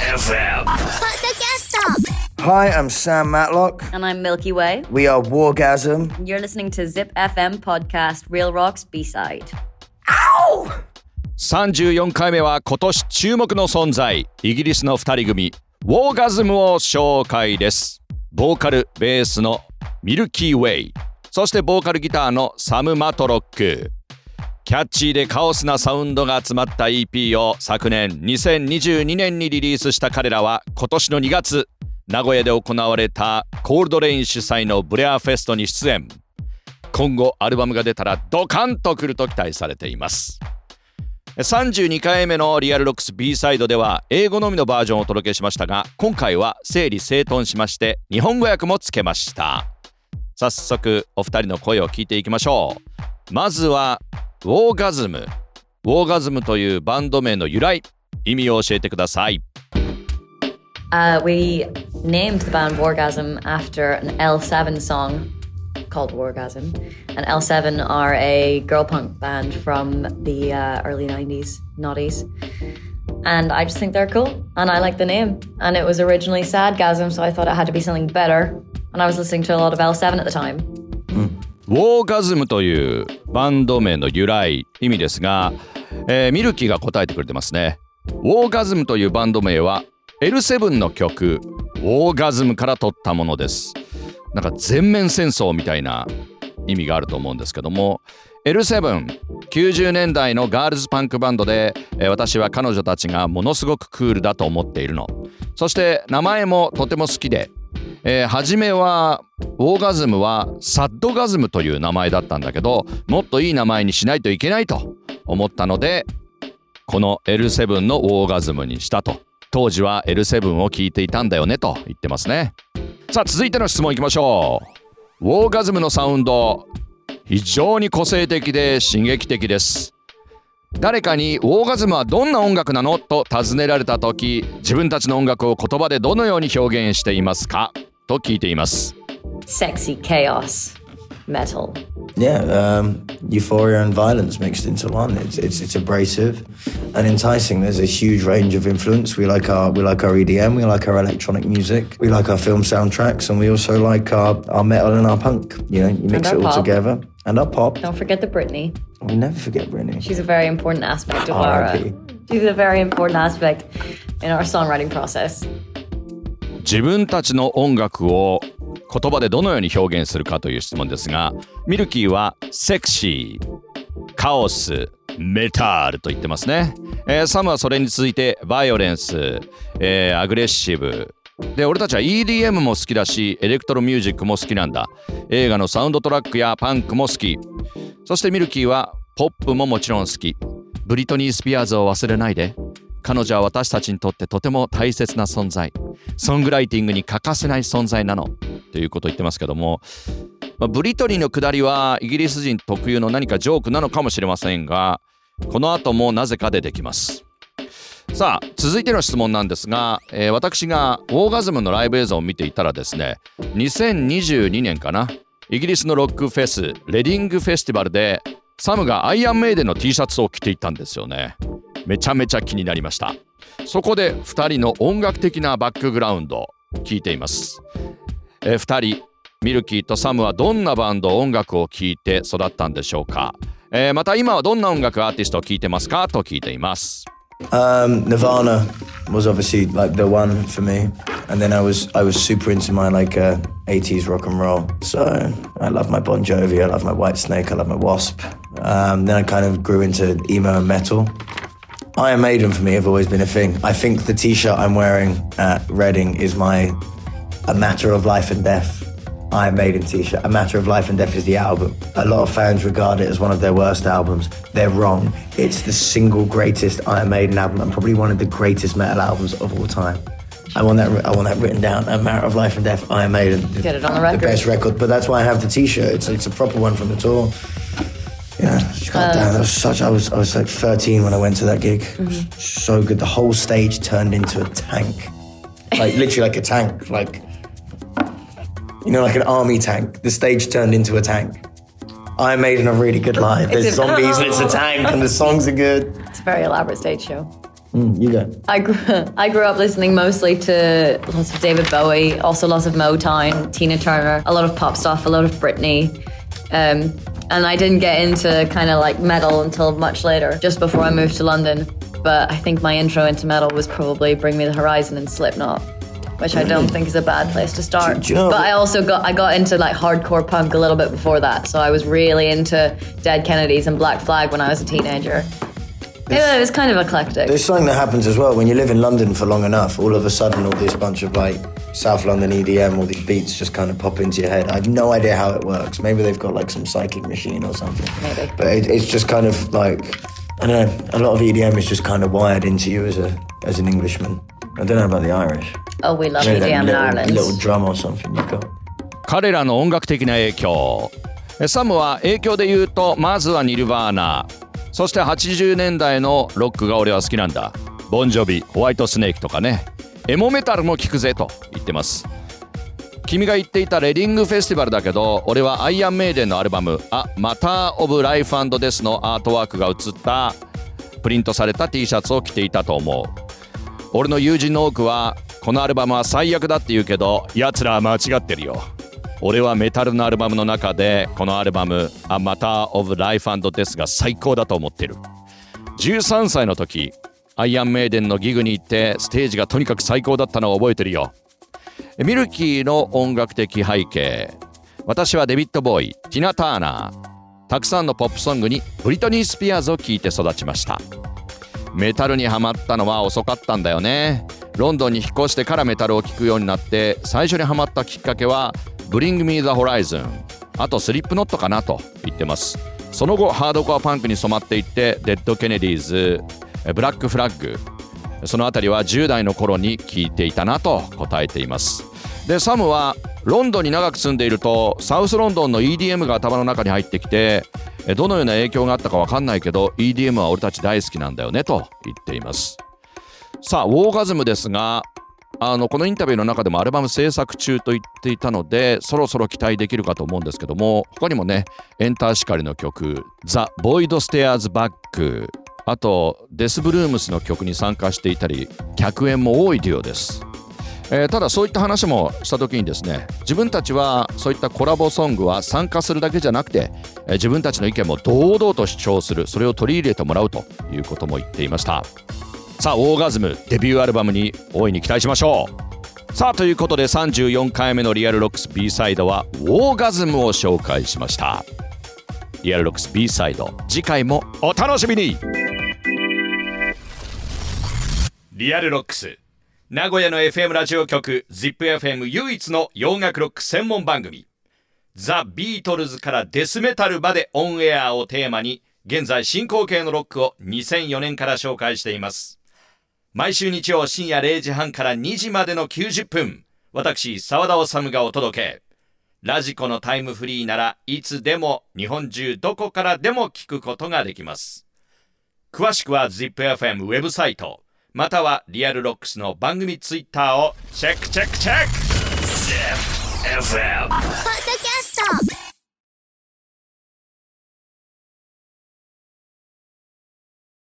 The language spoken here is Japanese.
FM. Hi, I'm Sam Matlock. And I'm Milky Way. We are Wargasm. You're listening to Zip FM podcast Real Rocks B Side. 34回目は今年注目の存在イギリスの2人組ウォーガズムを紹介ですボーカルベースのミルキーウェイそしてボーカルギターのサム・マトロックキャッチーでカオスなサウンドが集まった EP を昨年2022年にリリースした彼らは今年の2月名古屋で行われたコールドレイン主催のブレアフェストに出演。今後アルバムが出たらドカンと来ると期待されています。32回目のリアルロックス B サイドでは英語のみのバージョンをお届けしましたが今回は整理整頓しまして日本語訳もつけました。早速お二人の声を聞いていきましょう。まずはウォーガズムウォーガズムというバンド名の由来意味を教えてください Uh, we named the band Wargasm after an L7 song called Wargasm. And L7 are a girl punk band from the uh, early 90s, noughties. And I just think they're cool. And I like the name. And it was originally Sadgasm, so I thought it had to be something better. And I was listening to a lot of L7 at the time. ウォーガズムという バンド名の由来意味ですが、えーミルキーが答えてくれてますね。ウォーガズムというバンド名は L7 の曲ウォーガズムから取ったものです。なんか全面戦争みたいな意味があると思うんですけども L790 年代のガールズパンクバンドで、えー私は彼女たちがものすごくクールだと思っているの。そして名前もとても好きでえー初めはオーガズムはサッドガズムという名前だったんだけどもっといい名前にしないといけないと思ったのでこの L7 のオーガズムにしたと。当時は L7 を聞いていたんだよねと言ってますね。さあ続いての質問いきましょう。ウォーガズムのサウンド。非常に個性的で刺激的です。誰かに「ウォーガズムはどんな音楽なの?」と尋ねられた時自分たちの音楽を言葉でどのように表現していますか？と聞いています Sexy chaos metal. Yeah, um, euphoria and violence mixed into one. It's, it's it's abrasive and enticing. There's a huge range of influence. We like our we like our EDM. We like our electronic music. We like our film soundtracks, and we also like our, our metal and our punk. You know, you mix our it all pop. together. And our pop. Don't forget the Britney. We never forget Britney. She's a very important aspect of our. R.I.P.. She's a very important aspect in our songwriting process. 自分たちの音楽を言葉でどのように表現するかという質問ですがミルキーはセクシーカオスメタルと言ってますね、えーサムはそれに続いてバイオレンス、えーアグレッシブ。で俺たちは EDM も好きだしエレクトロミュージックも好きなんだ。映画のサウンドトラックやパンクも好き。そしてミルキーはポップももちろん好き。ブリトニー・スピアーズを忘れないで。彼女は私たちにとってとても大切な存在。ソングライティングに欠かせない存在なの。ということを言ってますけども、まあブリトニーの下りはイギリス人特有の何かジョークなのかもしれませんがこの後もなぜか出てきます。さあ続いての質問なんですが、えー私がオーガズムのライブ映像を見ていたらですね2022年かな。イギリスのロックフェスレディングフェスティバルでサムがアイアンメイデンの T シャツを着ていたんですよね。めちゃめちゃ気になりましたそこで2人の音楽的なバックグラウンド聞いています、え2人ミルキーとサムはどんなバンド音楽を聴いて育ったんでしょうか、えーまた今はどんな音楽アーティストを聴いてますかと聞いています Um, Nirvana was obviously like the one for me, and then I was I was super into my like uh, 80s rock and roll. So I love my Bon Jovi, I love my White Snake, I love my Wasp. Um, then I kind of grew into emo and metal. Iron Maiden for me have always been a thing. I think the T-shirt I'm wearing at Reading is my A Matter of Life and Death Iron Maiden t-shirt. A Matter of Life and Death is the album. A lot of fans regard it as one of their worst albums. They're wrong. It's the single greatest Iron Maiden album and probably one of the greatest metal albums of all time. I want that. I want that written down. A Matter of Life and Death. Iron Maiden. Get it on the record. The best record. But that's why I have the T-shirt. It's, it's a proper one from the tour. God damn, that was such. I was I was like 13 when I went to that gig. So good. The whole stage turned into a tank, like literally like a tank, like you know, like an army tank. The stage turned into a tank. I made Maiden a really good live. There's It's zombies and it's a tank, and the songs are good. It's a very elaborate stage show. Mm, you go. I grew, I grew up listening mostly to lots of David Bowie, also lots of Motown, Tina Turner, a lot of pop stuff, a lot of Britney. Um, and I didn't get into kind of like metal until much later, just before I moved to London. But I think my intro into metal was probably Bring Me the Horizon and Slipknot. Which I don't mm. think is a bad place to start. Do you know- but I also got I got into like hardcore punk a little bit before that. So I was really into Dead Kennedys and Black Flag when I was a teenager. Yeah, it was kind of eclectic. There's something that happens as well when you live in London for long enough. All of a sudden, all this bunch of like South London EDM, all these beats just kind of pop into your head. I have no idea how it works. Maybe they've got like some psychic machine or something. Maybe. But it, it's just kind of like I don't know. A lot of EDM is just kind of wired into you as a as an Englishman. I don't know about the Irish. Oh, we love Maybe that EDM in little, Ireland. little drum or something you've got. 彼らの音楽的な影響えサムは影響で言うとまずはニルバーナそして80年代のロックが俺は好きなんだボンジョビホワイトスネークとかねエモメタルも聴くぜと言ってます君が言っていたレディングフェスティバルだけど俺はアイアンメイデンのアルバム「あマター・オブ・ライフデス」のアートワークが写ったプリントされた T シャツを着ていたと思う。俺の友人の多くはこのアルバムは最悪だって言うけど奴らは間違ってるよ。俺はメタルのアルバムの中でこのアルバム「A Matter of Life and Death」が最高だと思ってる。13歳の時アイアンメイデンのギグに行ってステージがとにかく最高だったのを覚えてるよ。ミルキーの音楽的背景。私はデビッド・ボーイティナ・ターナー。たくさんのポップソングにブリトニー・スピアーズを聴いて育ちました。メタルにハマったのは遅かったんだよね。ロンドンに引っ越してからメタルを聴くようになって最初にハマったきっかけは Bring Me the Horizon あとスリップノットかなと言ってます。その後ハードコアパンクに染まっていってデッド・ケネディーズブラック・フラッグ。そのあたりは10代の頃に聞いていたなと答えています。でサムはロンドンに長く住んでいるとサウスロンドンの EDM が頭の中に入ってきてどのような影響があったかわかんないけど EDM は俺たち大好きなんだよねと言っています。さあウォーガズムですがあのこのインタビューの中でもアルバム制作中と言っていたのでそろそろ期待できるかと思うんですけども他にもねエンターシカリの曲「ザ・ボイド・ステアーズ・バック」あとデス・ブルームスの曲に参加していたり客演も多いデュオです。えーただそういった話もした時にですね自分たちはそういったコラボソングは参加するだけじゃなくて、えー自分たちの意見も堂々と主張するそれを取り入れてもらうということも言っていました。さあウォーガズムデビューアルバムに大いに期待しましょう。さあということで34回目のリアルロックス B サイドはウォーガズムを紹介しました。リアルロックス B サイド次回もお楽しみに。リアルロックス。名古屋の FM ラジオ局 ZIPFM 唯一の洋楽ロック専門番組。ザ・ビートルズからデスメタルまでオンエアをテーマに現在進行形のロックを2004年から紹介しています。毎週日曜深夜0時半から2時までの90分私澤田治がお届け。ラジコのタイムフリーならいつでも日本中どこからでも聞くことができます。詳しくは ZIPFM ウェブサイト。またはリアルロックスの番組ツイッターをチェックチェックチェック。